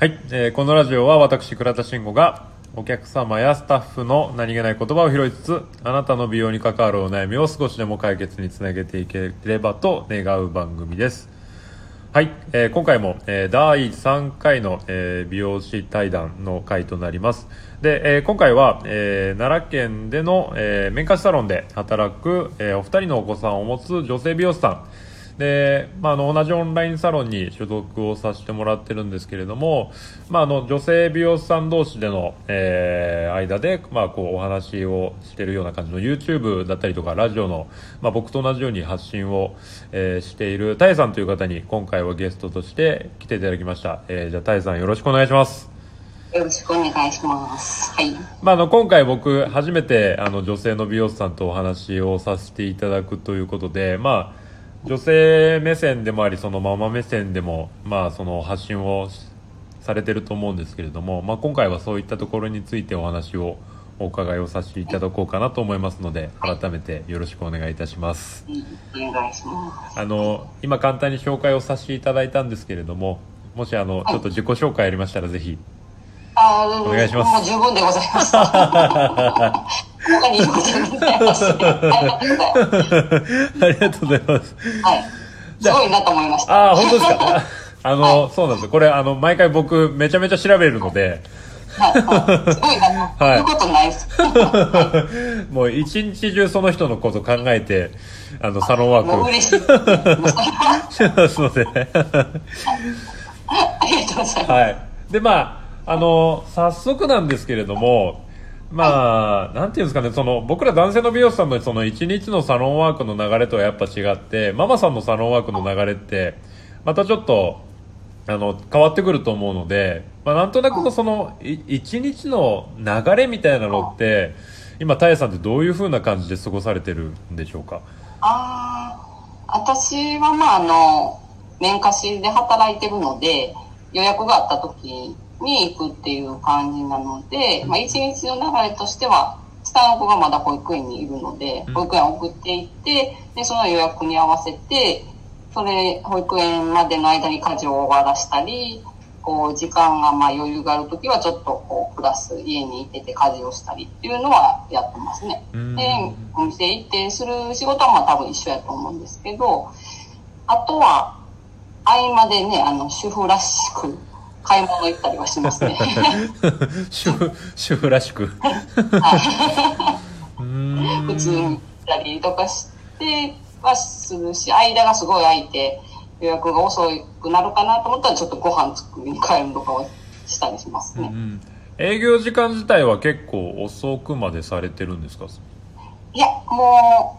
はい、えーこのラジオは私倉田慎吾がお客様やスタッフの何気ない言葉を拾いつつあなたの美容に関わるお悩みを少しでも解決につなげていければと願う番組です。はい、えー今回も、えー第3回の、えー美容師対談の回となります。で、えー今回は、えー奈良県での、えー、面貸しサロンで働く、えーお二人のお子さんを持つ女性美容師さんで、まあ、あの同じオンラインサロンに所属をさせてもらってるんですけれども、まあ、あの女性美容師さん同士での、えー間で、まあ、こうお話をしてるような感じの YouTube だったりとかラジオの、まあ、僕と同じように発信を、えーしているタエさんという方に今回はゲストとして来ていただきました、えーじゃあタエさんよろしくお願いしますよろしくお願いします。はい。まあ、あの今回僕初めてあの女性の美容師さんとお話をさせていただくということで、まあ、女性目線でもありそのママ目線でも、まあ、その発信をしされてると思うんですけれども、まあ、今回はそういったところについてお話をお伺いをさせていただこうかなと思いますので改めてよろしくお願いいたします。いします。あの今簡単に紹介をさせていただいたんですけれどももしあのちょっと自己紹介ありましたらぜひあーお願いしますもう十分でございます。ありがとうございます。す。はい。すごいなと思いました。ああ、本当ですか。あの、そうなんです。これ、あの、毎回僕、めちゃめちゃ調べるので、はい。はいすごいな。はいことないです。もう一日中その人のこと考えて、あの、サロンワークをもう嬉しい。もうそれはしてますので。ありがとうございます。はい。で、まあ、あの、早速なんですけれども、まあ、なんていうんですかね、その、僕ら男性の美容師さんのその一日のサロンワークの流れとはやっぱ違って、ママさんのサロンワークの流れって、またちょっと、あの、変わってくると思うので、まあ、なんとなくのその、一日の流れみたいなのって、今、タエさんってどういう風な感じで過ごされてるんでしょうか？ああ、私はまああの、面貸しで働いてるので、予約があった時に行くっていう感じなので、まあ一日の流れとしては、下の子がまだ保育園にいるのでうん、保育園送っていって、で、その予約に合わせて、それ、保育園までの間に家事を終わらしたり、こう、時間がまあ余裕がある時はちょっとこう、プラス家にいてて家事をしたりっていうのはやってますね。うんで、お店行ってする仕事はまあ多分一緒やと思うんですけど、あとは、合間でね、あの、主婦らしく買い物行ったりはしますね。主婦、主婦らしく。普通に行ったりとかしてはするし、間がすごい空いて予約が遅くなるかなと思ったらちょっとご飯作りに帰るとかはしたりしますね。うん営業時間自体は結構遅くまでされてるんですか？いや、も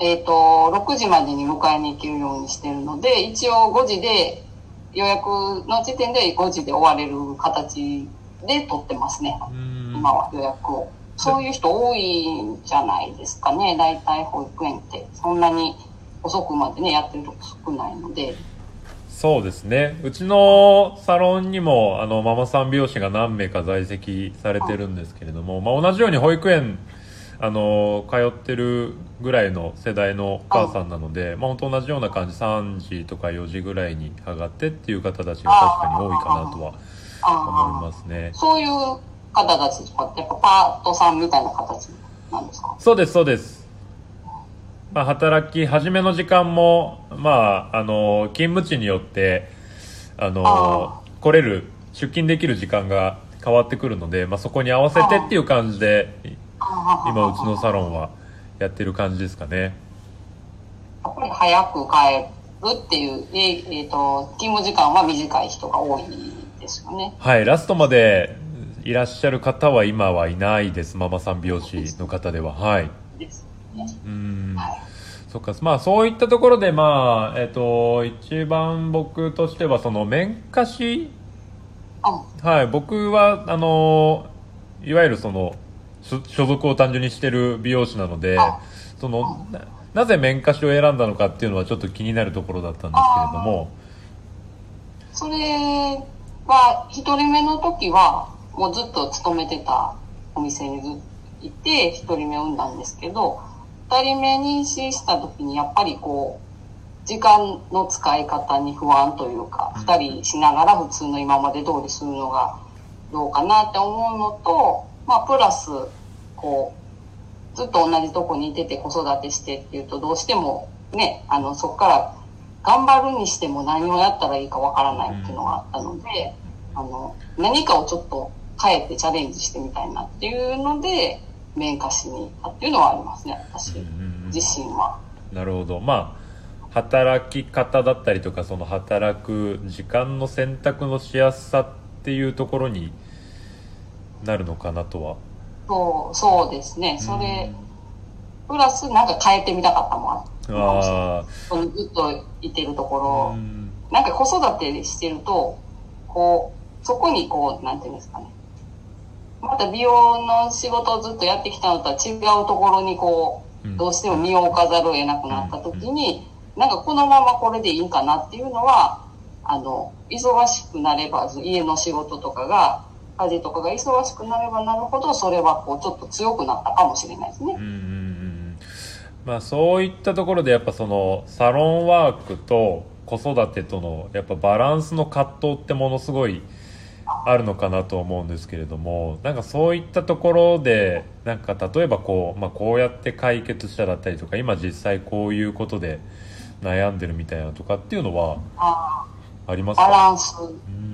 う、えっ、と、6時までに迎えに行けるようにしてるので、一応5時で、予約の時点で5時で終われる形で取ってますね。うん今は予約を。そういう人多いんじゃないですかね。大体保育園って。そんなに遅くまでね、やってるとこ少ないので。そうですねうちのサロンにもあのママさん美容師が何名か在籍されてるんですけれども、まあ、同じように保育園あの通ってるぐらいの世代のお母さんなので、まあ、本当同じような感じ3時とか4時ぐらいに上がってっていう方たちが確かに多いかなとは思いあますね。あ、そういう方たちとかってやっぱパートさんみたいな形なんですか？そうですそうです、まあ、働き始めの時間も、まあ、あの勤務地によってあのあ。来れる出勤できる時間が変わってくるので、まあ、そこに合わせてっていう感じで今うちのサロンはやってる感じですかね。やっぱり早く帰るっていう、ええーと勤務時間は短い人が多いですよね。はいラストまでいらっしゃる方は今はいないです。ママさん美容師の方では。はい。ですね。うん。はい。そっか。まあそういったところでまあえっ、と一番僕としてはその面貸し。あはい僕はあのいわゆるその所所属を単純にしてる美容師なのであそのななぜ面貸しを選んだのかっていうのはちょっと気になるところだったんですけれども。それは、一人目の時は、もうずっと勤めてたお店にずっといて、一人目産んだんですけど、二人目妊娠した時にやっぱりこう、時間の使い方に不安というか、二人しながら普通の今まで通りするのがどうかなって思うのと、まあ、プラス、こう、ずっと同じとこにいてて子育てしてっていうと、どうしてもね、あの、そこから頑張るにしても何をやったらいいかわからないっていうのがあったので、あの、何かをちょっと変えてチャレンジしてみたいなっていうので、面貸しに行ったっていうのはありますね、私自身は。なるほど。まあ、働き方だったりとか、その働く時間の選択のしやすさっていうところになるのかなとは。そう、そうですね。それ、プラスなんか変えてみたかったもん。あずっといてるところ、うんなんか子育てしてると、こう、そこにこう、なんていうんですかね。また美容の仕事をずっとやってきたのとは違うところにこうどうしても身を置かざるを得なくなった時に、なんかこのままこれでいいんかなっていうのは、あの、忙しくなれば、家の仕事とかが、家事とかが忙しくなればなるほど、それはこう、ちょっと強くなったかもしれないですねうん。うんうんまあそういったところでやっぱそのサロンワークと子育てとのやっぱバランスの葛藤ってものすごいあるのかなと思うんですけれどもなんかそういったところでなんか例えばこう,、まあ、こうやって解決しただったりとか今実際こういうことで悩んでるみたいなとかっていうのはあありますバかランス。うん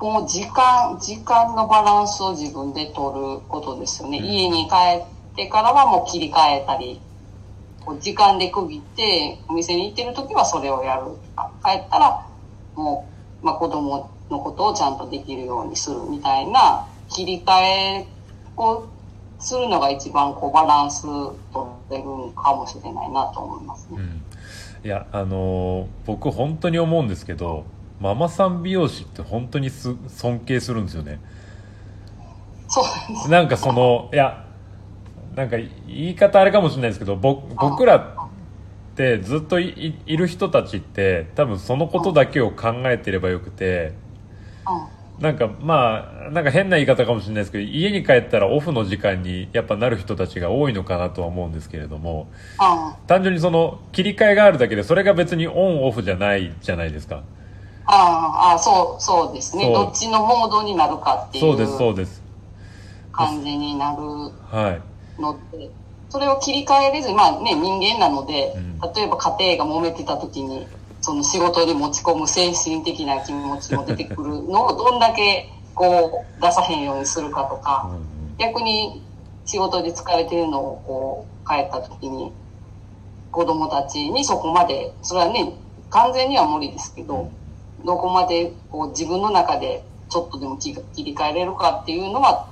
もう時間、時間のバランスを自分で取ることですよね。うん家に帰ってからはもう切り替えたり、こう時間で区切って、お店に行ってる時はそれをやる。あ帰ったら、もう、まあ、子供のことをちゃんとできるようにするみたいな、切り替えをするのが一番こうバランス取れるんかもしれないなと思いますね。うんいやあのー僕本当に思うんですけどママさん美容師って本当にす尊敬するんですよねそうなんかそのいやなんか言い方あれかもしれないですけどぼ僕らってずっといる人たちって多分そのことだけを考えてればよくてうん。なんかまあなんか変な言い方かもしれないですけど家に帰ったらオフの時間にやっぱなる人たちが多いのかなとは思うんですけれどもうん。単純にその切り替えがあるだけでそれが別にオンオフじゃないじゃないですかああ、そう、そうですね。どっちのモードになるかっていそうですそううです。感じになるはい。ので、それを切り替えれずに、まあね、人間なので、うん。例えば家庭が揉めてた時に、その仕事に持ち込む精神的な気持ちも出てくるのを どんだけこう出さへんようにするかとうんか、うん。逆に仕事で疲れてるのをこう帰った時に子供たちにそこまで、それはね、完全には無理ですけど、どこまでこう自分の中でちょっとでも切切り替えれるかっていうのは、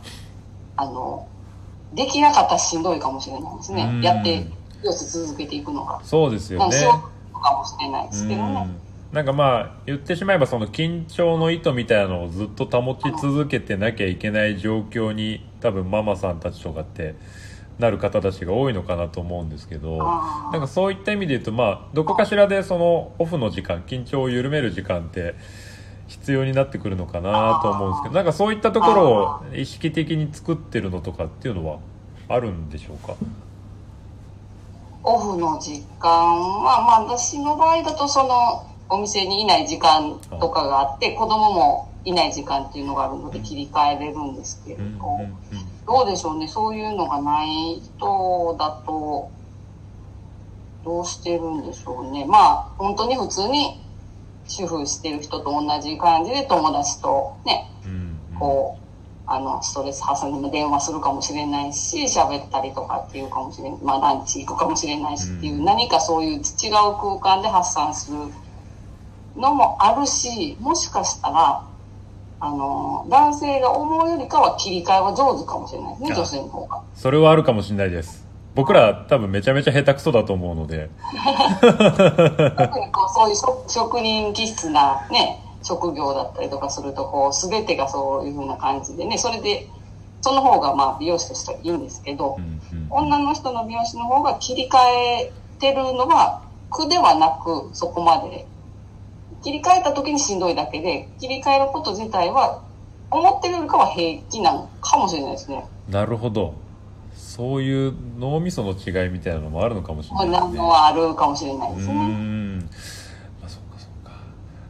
あの、できなかったらしんどいかもしれないですうんね。やって、よし続けていくのが。そうですよねそうかもしれないですけどね。うんなんかまあ言ってしまえばその緊張の糸みたいなのをずっと保ち続けてなきゃいけない状況に多分ママさんたちとかってなる方たちが多いのかなと思うんですけどなんかそういった意味で言うとまあどこかしらでそのオフの時間緊張を緩める時間って必要になってくるのかなと思うんですけどなんかそういったところを意識的に作ってるのとかっていうのはあるんでしょうか？オフの時間は、まあ私の場合だとそのお店にいない時間とかがあって、子供もいない時間っていうのがあるので切り替えれるんですけれど、うんうんうんどうでしょうね、そういうのがない人だと、どうしてるんでしょうね。まあ、本当に普通に主婦してる人と同じ感じで友達とね、うんうんこう、あの、ストレス発散でも電話するかもしれないし、喋ったりとかっていうかもしれない。まあ、ランチ行くかもしれないしっていう、うん何かそういう違う空間で発散するのもあるし、もしかしたら、あの、男性が思うよりかは切り替えは上手かもしれないですね、あ女性の方が。それはあるかもしれないです。僕ら多分めちゃめちゃ下手くそだと思うので。特にこうそういう職職人気質なね、職業だったりとかすると、こう、すべてがそういうふうな感じでね、それで、その方がまあ美容師としてはいいんですけど、うんうん。女の人の美容師の方が切り替えてるのは苦ではなくそこまで切り替えた時にしんどいだけで切り替えること自体は思ってるよりかは平気なのかもしれないですね。なるほど。そういう脳みその違いみたいなのもあるのかもしれないなですねのはあるかもしれないでうすね。ん。まあそうかそうか。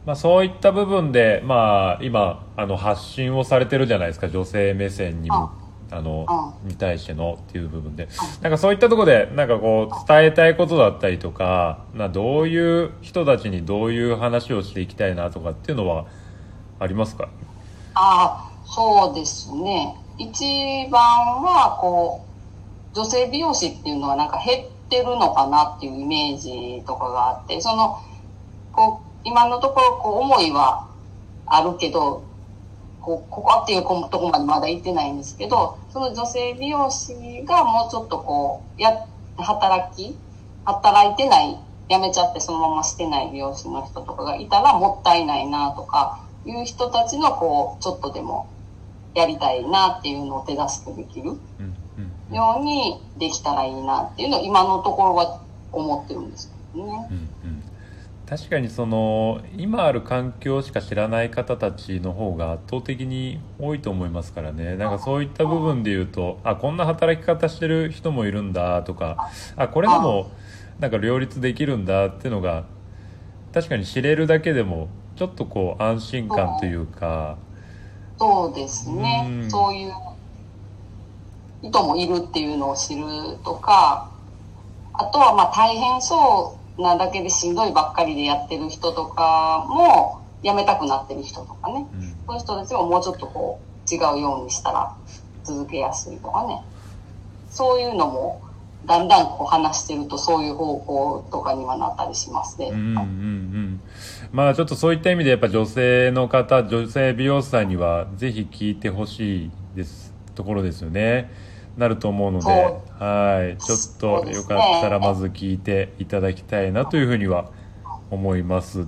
まあそういった部分でまあ今あの発信をされてるじゃないですか女性目線にもあのに対してのっていう部分で。なんかそういったところでなんかこう伝えたいことだったりとかなどういう人たちにどういう話をしていきたいなとかっていうのはありますか？ああ、そうですね。一番は、こう、女性美容師っていうのはなんか減ってるのかなっていうイメージとかがあって、その、こう、今のところ、こう、思いはあるけど、こう、ここっていうとこまでまだ行ってないんですけど、その女性美容師がもうちょっとこう、や、働き、働いてない、辞めちゃってそのまましてない美容師の人とかがいたらもったいないなとか、いう人たちのこう、ちょっとでもやりたいなっていうのを手助けできるようにできたらいいなっていうのを今のところは思ってるんですけどね。うんうん確かにその今ある環境しか知らない方たちの方が圧倒的に多いと思いますからね。なんかそういった部分で言うとあこんな働き方してる人もいるんだとかあこれでもなんか両立できるんだっていうのが確かに知れるだけでもちょっとこう安心感というか。そうですね。うん。そういう人もいるっていうのを知るとか、あとはまあ大変そうなだけでしんどいばっかりでやってる人とかも辞めたくなってる人とかね。うんそういう人たちももうちょっとこう違うようにしたら続けやすいとかね。そういうのもだんだんこう話してるとそういう方向とかにはなったりしますね。うんうんうんまあちょっとそういった意味でやっぱ女性の方女性美容師さんにはぜひ聞いてほしいですところですよねなると思うのではい。ちょっとよかったらまず聞いていただきたいなというふうには思います